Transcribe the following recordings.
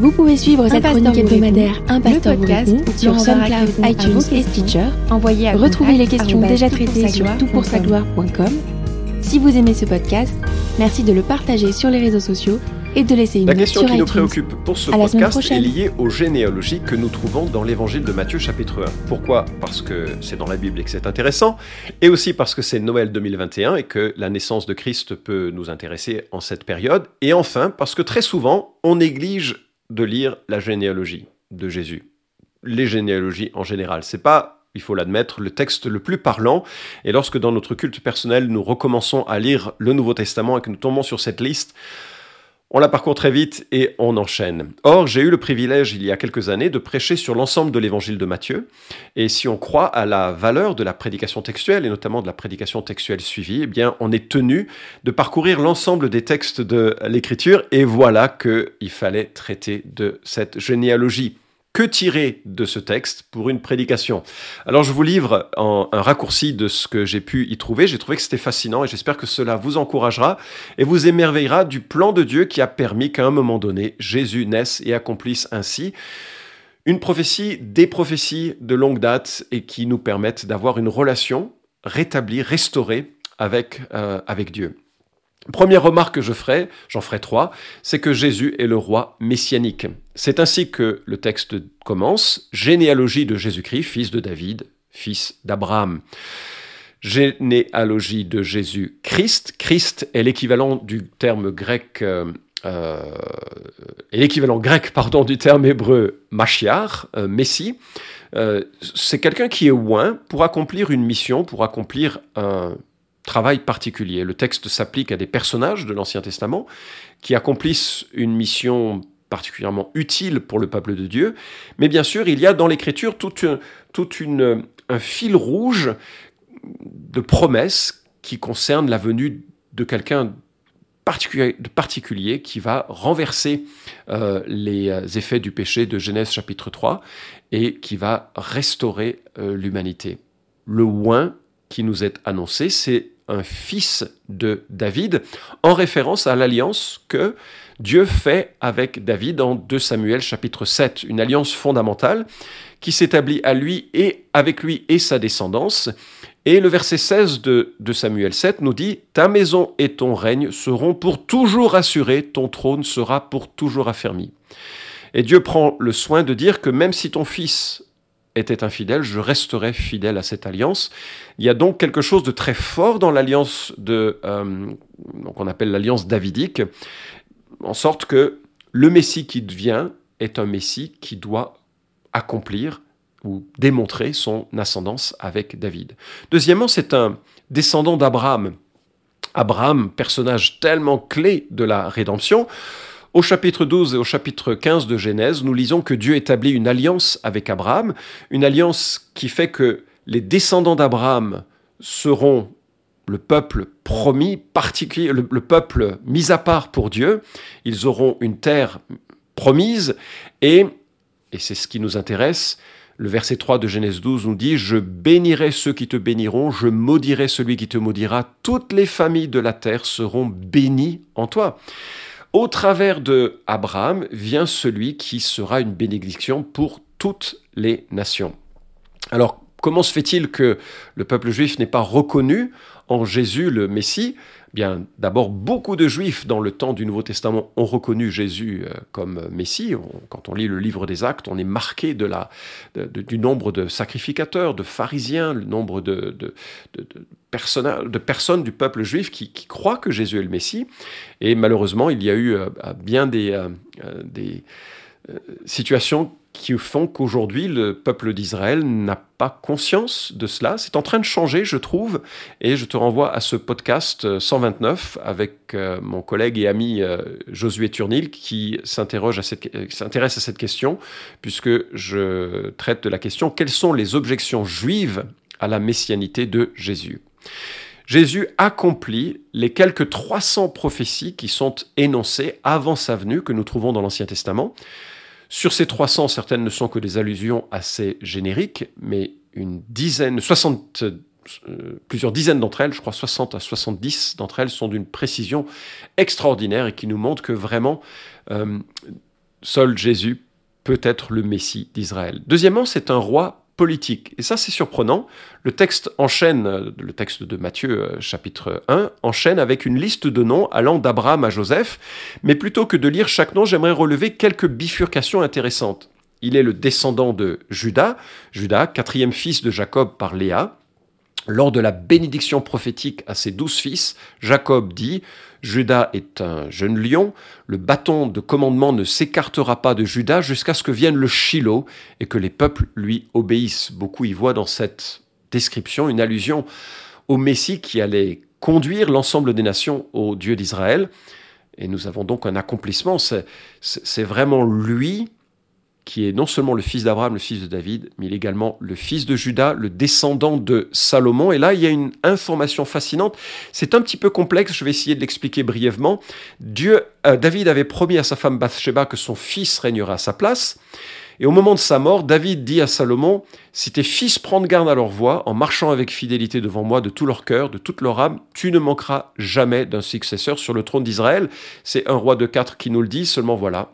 Vous pouvez suivre cette chronique hebdomadaire Un pasteur vous répond sur SoundCloud, iTunes et Stitcher. Retrouvez les questions déjà traitées sur toutpoursagloire.com. Si vous aimez ce podcast, merci de le partager sur les réseaux sociaux et de laisser une La note question sur qui nous préoccupe pour ce À podcast est liée aux généalogies que nous trouvons dans l'évangile de Matthieu chapitre 1. Pourquoi? Parce que c'est dans la Bible et que c'est intéressant, et aussi parce que c'est Noël 2021 et que la naissance de Christ peut nous intéresser en cette période, et enfin parce que très souvent on néglige de lire la généalogie de Jésus. Les généalogies en général. C'est pas il faut l'admettre, le texte le plus parlant. Et lorsque dans notre culte personnel, nous recommençons à lire le Nouveau Testament et que nous tombons sur cette liste, on la parcourt très vite et on enchaîne. Or, j'ai eu le privilège il y a quelques années de prêcher sur l'ensemble de l'évangile de Matthieu. Et si on croit à la valeur de la prédication textuelle, et notamment de la prédication textuelle suivie, eh bien, on est tenu de parcourir l'ensemble des textes de l'écriture. Et voilà qu'il fallait traiter de cette généalogie. Que tirer de ce texte pour une prédication Alors je vous livre en un raccourci de ce que j'ai pu y trouver. J'ai trouvé que c'était fascinant et j'espère que cela vous encouragera et vous émerveillera du plan de Dieu qui a permis qu'à un moment donné, Jésus naisse et accomplisse ainsi une prophétie, des prophéties de longue date et qui nous permettent d'avoir une relation rétablie, restaurée avec, euh, avec Dieu. Première remarque que je ferai, j'en ferai trois, c'est que Jésus est le roi messianique. C'est ainsi que le texte commence, généalogie de Jésus-Christ, fils de David, fils d'Abraham. Généalogie de Jésus-Christ. Christ est l'équivalent du terme grec, euh, euh, l'équivalent grec, pardon, du terme hébreu Mashiach, euh, Messie. C'est quelqu'un qui est oint pour accomplir une mission, pour accomplir un travail particulier. Le texte s'applique à des personnages de l'Ancien Testament qui accomplissent une mission particulièrement utile pour le peuple de Dieu. Mais bien sûr, il y a dans l'Écriture tout, un, fil rouge de promesses qui concerne la venue de quelqu'un de particulier qui va renverser euh, les effets du péché de Genèse chapitre 3 et qui va restaurer euh, l'humanité. Le oint qui nous est annoncé, c'est un fils de David, en référence à l'alliance que Dieu fait avec David en 2 Samuel chapitre 7, une alliance fondamentale qui s'établit à lui et avec lui et sa descendance. Et le verset 16 de, de Samuel 7 nous dit Ta maison et ton règne seront pour toujours assurés, ton trône sera pour toujours affermi. Et Dieu prend le soin de dire que même si ton fils était infidèle, je resterai fidèle à cette alliance. Il y a donc quelque chose de très fort dans l'alliance de, euh, qu'on appelle l'alliance davidique, en sorte que le Messie qui vient est un Messie qui doit accomplir ou démontrer son ascendance avec David. Deuxièmement, c'est un descendant d'Abraham. Abraham, personnage tellement clé de la rédemption, au chapitre 12 et au chapitre 15 de Genèse, nous lisons que Dieu établit une alliance avec Abraham, une alliance qui fait que les descendants d'Abraham seront le peuple promis, particulier, le, le, peuple mis à part pour Dieu. Ils auront une terre promise et, et c'est ce qui nous intéresse, le verset 3 de Genèse 12 nous dit Je bénirai ceux qui te béniront, je maudirai celui qui te maudira, toutes les familles de la terre seront bénies en toi. Au travers de Abraham vient celui qui sera une bénédiction pour toutes les nations. Alors, comment se fait-il que le peuple juif n'ait pas reconnu en Jésus le Messie? Bien, d'abord, beaucoup de Juifs dans le temps du Nouveau Testament ont reconnu Jésus comme Messie. quand on lit le livre des Actes, on est marqué de la, du nombre de sacrificateurs, de pharisiens, le nombre de, de, de personnes du peuple juif qui, croient que Jésus est le Messie. Et malheureusement, il y a eu bien des, des situations qui font qu'aujourd'hui le peuple d'Israël n'a pas conscience de cela. C'est en train de changer, je trouve, et je te renvoie à ce podcast 129 avec euh, mon collègue et ami euh, Josué Turnil qui euh, s'intéresse à cette question, puisque je traite de la question quelles sont les objections juives à la messianité de Jésus? Jésus accomplit les quelques 300 prophéties qui sont énoncées avant sa venue que nous trouvons dans l'Ancien Testament. Sur ces 300, certaines ne sont que des allusions assez génériques, mais une dizaine, 60, euh, plusieurs dizaines d'entre elles, je crois 60 à 70 d'entre elles, sont d'une précision extraordinaire et qui nous montrent que vraiment euh, seul Jésus peut être le Messie d'Israël. Deuxièmement, c'est un roi Et ça, c'est surprenant. Le texte enchaîne, le texte de Matthieu euh, chapitre 1, enchaîne avec une liste de noms allant d'Abraham à Joseph. Mais plutôt que de lire chaque nom, j'aimerais relever quelques bifurcations intéressantes. Il est le descendant de Judas, Judas, quatrième fils de Jacob par Léa. Lors de la bénédiction prophétique à ses douze fils, Jacob dit Judas est un jeune lion, le bâton de commandement ne s'écartera pas de Judas jusqu'à ce que vienne le Shiloh et que les peuples lui obéissent. Beaucoup y voient dans cette description une allusion au Messie qui allait conduire l'ensemble des nations au Dieu d'Israël. Et nous avons donc un accomplissement. C'est vraiment lui qui est non seulement le fils d'Abraham, le fils de David, mais il est également le fils de Judas, le descendant de Salomon. Et là, il y a une information fascinante. C'est un petit peu complexe, je vais essayer de l'expliquer brièvement. Dieu, euh, David avait promis à sa femme Bathsheba que son fils régnera à sa place. Et au moment de sa mort, David dit à Salomon, Si tes fils prennent garde à leur voix, en marchant avec fidélité devant moi de tout leur cœur, de toute leur âme, tu ne manqueras jamais d'un successeur sur le trône d'Israël. C'est un roi de quatre qui nous le dit, seulement voilà,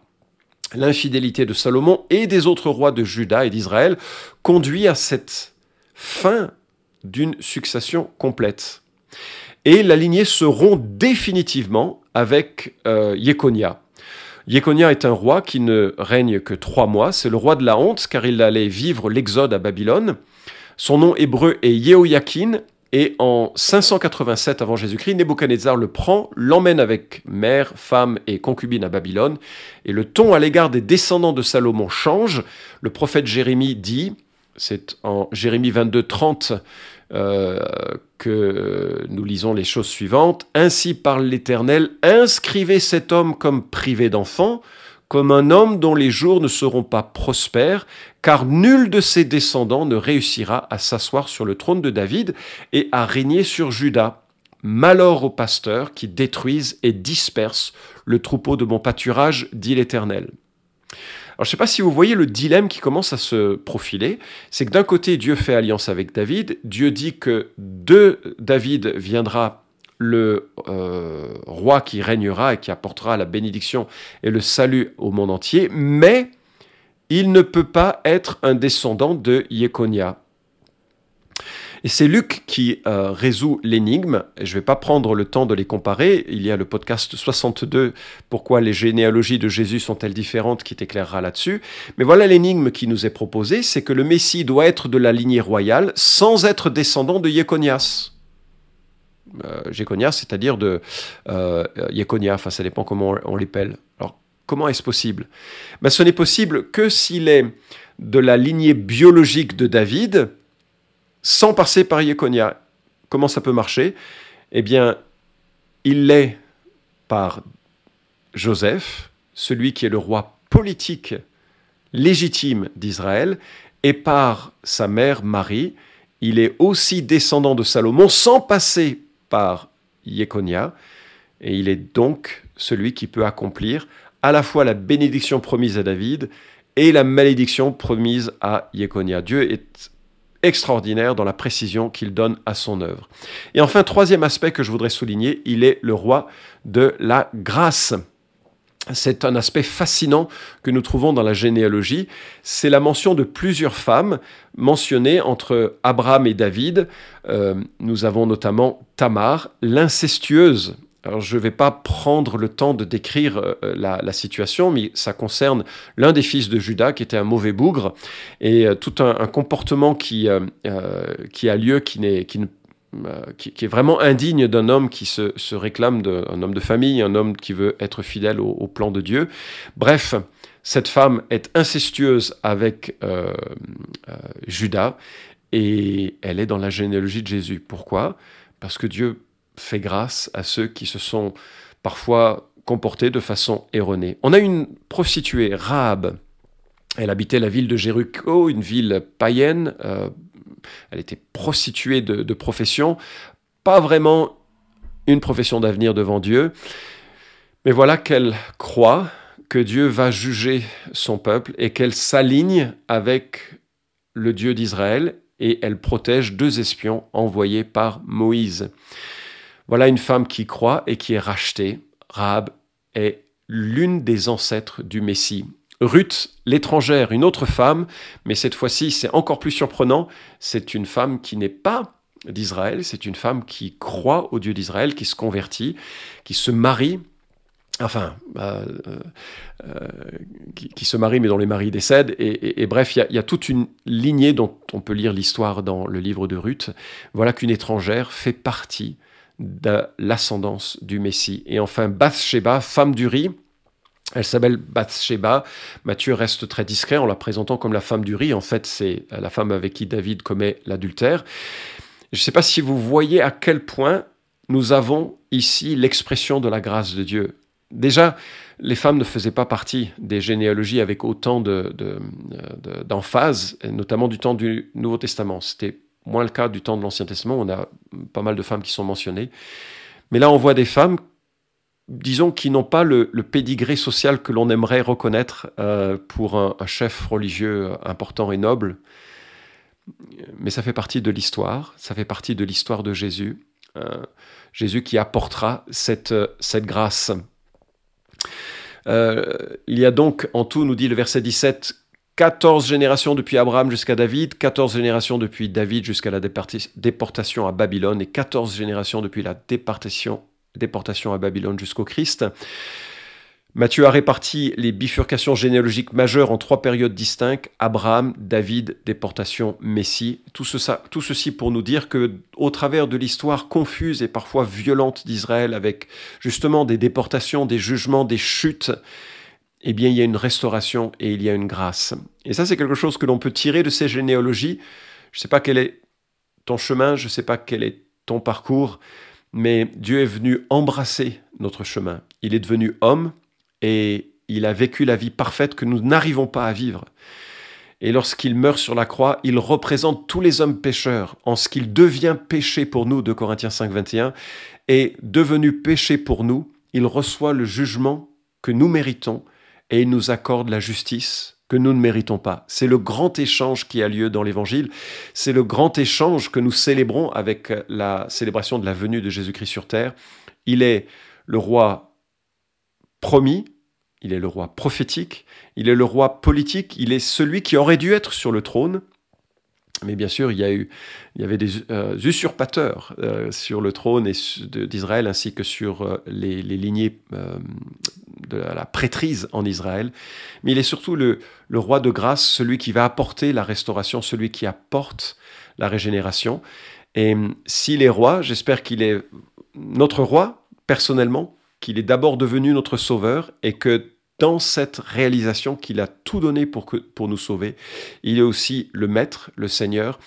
l'infidélité de Salomon et des autres rois de Juda et d'Israël conduit à cette fin d'une succession complète. Et la lignée se rompt définitivement avec euh, Yekonia. est un roi qui ne règne que trois mois. C'est le roi de la honte car il allait vivre l'exode à Babylone. Son nom hébreu est Yehoyakin et en 587 avant Jésus-Christ, Nebuchadnezzar le prend, l'emmène avec mère, femme et concubine à Babylone, et le ton à l'égard des descendants de Salomon change. Le prophète Jérémie dit, c'est en Jérémie 22, 30 euh, que nous lisons les choses suivantes. Ainsi parle l'Éternel, inscrivez cet homme comme privé d'enfant, comme un homme dont les jours ne seront pas prospères, car nul de ses descendants ne réussira à s'asseoir sur le trône de David et à régner sur Juda. Malheur aux pasteurs qui détruisent et dispersent le troupeau de mon pâturage, dit l'Éternel. Alors, je ne sais pas si vous voyez le dilemme qui commence à se profiler. C'est que d'un côté, Dieu fait alliance avec David. Dieu dit que de David viendra le euh, roi qui régnera et qui apportera la bénédiction et le salut au monde entier. Mais il ne peut pas être un descendant de Yekonia. Et c'est Luc qui euh, résout l'énigme. Je ne vais pas prendre le temps de les comparer. Il y a le podcast 62, Pourquoi les généalogies de Jésus sont-elles différentes, qui t'éclairera là-dessus. Mais voilà l'énigme qui nous est proposée, c'est que le Messie doit être de la lignée royale sans être descendant de Yéconias. Euh, c'est-à-dire de euh, enfin ça dépend comment on, on l'appelle. Alors Comment est-ce possible? Ben, Ce n'est possible que s'il est de la lignée biologique de David, sans passer par Yekonia. Comment ça peut marcher? Eh bien, il l'est par Joseph, celui qui est le roi politique légitime d'Israël, et par sa mère Marie, il est aussi descendant de Salomon sans passer par Yekonia, et il est donc celui qui peut accomplir à la fois la bénédiction promise à David et la malédiction promise à Yekonia. Dieu est extraordinaire dans la précision qu'il donne à son œuvre. Et enfin, troisième aspect que je voudrais souligner, il est le roi de la grâce. C'est un aspect fascinant que nous trouvons dans la généalogie. C'est la mention de plusieurs femmes mentionnées entre Abraham et David. Euh, nous avons notamment Tamar, l'incestueuse alors je ne vais pas prendre le temps de décrire euh, la, situation, mais ça concerne l'un des fils de Judas qui était un mauvais bougre et euh, tout un, comportement qui, qui a lieu qui, n'est, qui, qui, est vraiment indigne d'un homme qui se, réclame d'un homme de famille, un homme qui veut être fidèle au, plan de Dieu. Bref, cette femme est incestueuse avec Judas et elle est dans la généalogie de Jésus. Pourquoi? Parce que Dieu fait grâce à ceux qui se sont parfois comportés de façon erronée. On a une prostituée, Rahab. Elle habitait la ville de Jéricho, une ville païenne. Euh, elle était prostituée de, profession. Pas vraiment une profession d'avenir devant Dieu. Mais voilà qu'elle croit que Dieu va juger son peuple et qu'elle s'aligne avec le Dieu d'Israël et elle protège deux espions envoyés par Moïse. Voilà une femme qui croit et qui est rachetée. Rahab est l'une des ancêtres du Messie. Ruth, l'étrangère, une autre femme, mais cette fois-ci c'est encore plus surprenant, c'est une femme qui n'est pas d'Israël, c'est une femme qui croit au Dieu d'Israël, qui se convertit, qui se marie, enfin, bah, euh, euh, qui, se marie mais dont les maris décèdent, et, bref, il y, a toute une lignée dont on peut lire l'histoire dans le livre de Ruth. Voilà qu'une étrangère fait partie de l'ascendance du Messie. Et enfin, Bathsheba, femme du riz, elle s'appelle Bathsheba. Matthieu reste très discret en la présentant comme la femme du riz. En fait, c'est la femme avec qui David commet l'adultère. Je ne sais pas si vous voyez à quel point nous avons ici l'expression de la grâce de Dieu. Déjà, les femmes ne faisaient pas partie des généalogies avec autant d'emphase, de, notamment du temps du Nouveau Testament. C'était moins le cas du temps de l'Ancien Testament. On a pas mal de femmes qui sont mentionnées. Mais là, on voit des femmes disons, qui n'ont pas le, pédigré social que l'on aimerait reconnaître euh, pour un, chef religieux important et noble. Mais ça fait partie de l'histoire, ça fait partie de l'histoire de Jésus. Euh, Jésus qui apportera cette, cette grâce. Euh, il y a donc en tout, nous dit le verset 17, 14 générations depuis Abraham jusqu'à David, 14 générations depuis David jusqu'à la déportation à Babylone et 14 générations depuis la déportation déportation à Babylone jusqu'au Christ. Matthieu a réparti les bifurcations généalogiques majeures en trois périodes distinctes Abraham, David, déportation, Messie. Tout, tout ceci pour nous dire que, au travers de l'histoire confuse et parfois violente d'Israël, avec justement des déportations, des jugements, des chutes, eh bien, il y a une restauration et il y a une grâce. Et ça, c'est quelque chose que l'on peut tirer de ces généalogies. Je ne sais pas quel est ton chemin, je ne sais pas quel est ton parcours, mais Dieu est venu embrasser notre chemin. Il est devenu homme et il a vécu la vie parfaite que nous n'arrivons pas à vivre. Et lorsqu'il meurt sur la croix, il représente tous les hommes pécheurs en ce qu'il devient péché pour nous, de Corinthiens 5, 21, et devenu péché pour nous, il reçoit le jugement que nous méritons et il nous accorde la justice que nous ne méritons pas. C'est le grand échange qui a lieu dans l'Évangile. C'est le grand échange que nous célébrons avec la célébration de la venue de Jésus-Christ sur terre. Il est le roi promis, il est le roi prophétique, il est le roi politique, il est celui qui aurait dû être sur le trône, mais bien sûr, il y, a eu, il y avait des euh, usurpateurs euh, sur le trône d'Israël ainsi que sur euh, les, lignées de la prêtrise en Israël. Mais il est surtout le, roi de grâce, celui qui va apporter la restauration, celui qui apporte la régénération. Et s'il est roi, j'espère qu'il est notre roi, personnellement, qu'il est d'abord devenu notre sauveur et que dans cette réalisation qu'il a tout donné pour, que, pour nous sauver. Il est aussi le Maître, le Seigneur,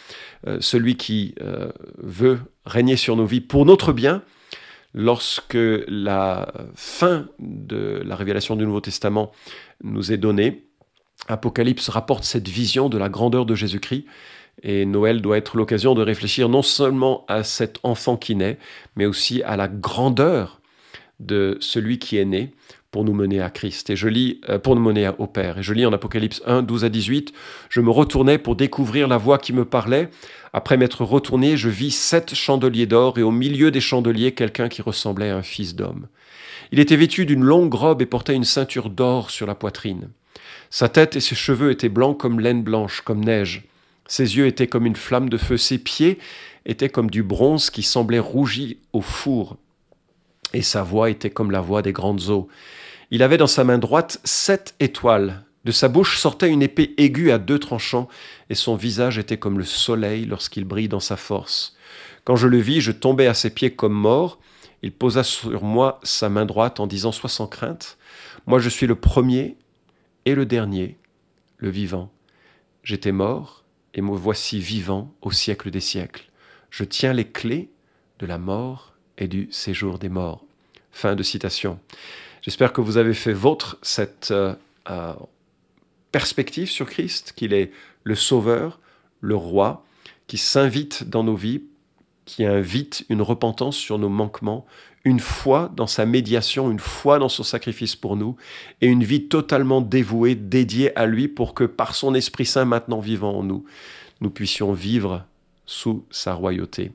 euh, celui qui euh, veut régner sur nos vies pour notre bien. Lorsque la fin de la révélation du Nouveau Testament nous est donnée, Apocalypse rapporte cette vision de la grandeur de Jésus-Christ. Et Noël doit être l'occasion de réfléchir non seulement à cet enfant qui naît, mais aussi à la grandeur de celui qui est né pour nous mener à Christ. Et je lis, euh, pour nous mener au Père. Et je lis en Apocalypse 1, 12 à 18, je me retournais pour découvrir la voix qui me parlait. Après m'être retourné, je vis sept chandeliers d'or et au milieu des chandeliers, quelqu'un qui ressemblait à un fils d'homme. Il était vêtu d'une longue robe et portait une ceinture d'or sur la poitrine. Sa tête et ses cheveux étaient blancs comme laine blanche, comme neige. Ses yeux étaient comme une flamme de feu. Ses pieds étaient comme du bronze qui semblait rougi au four. Et sa voix était comme la voix des grandes eaux. Il avait dans sa main droite sept étoiles. De sa bouche sortait une épée aiguë à deux tranchants, et son visage était comme le soleil lorsqu'il brille dans sa force. Quand je le vis, je tombai à ses pieds comme mort. Il posa sur moi sa main droite en disant Sois sans crainte. Moi je suis le premier et le dernier, le vivant. J'étais mort, et me voici vivant au siècle des siècles. Je tiens les clés de la mort et du séjour des morts. Fin de citation. J'espère que vous avez fait vôtre cette euh, euh, perspective sur Christ, qu'il est le Sauveur, le Roi, qui s'invite dans nos vies, qui invite une repentance sur nos manquements, une foi dans sa médiation, une foi dans son sacrifice pour nous, et une vie totalement dévouée, dédiée à lui, pour que par son Esprit Saint maintenant vivant en nous, nous puissions vivre sous sa royauté.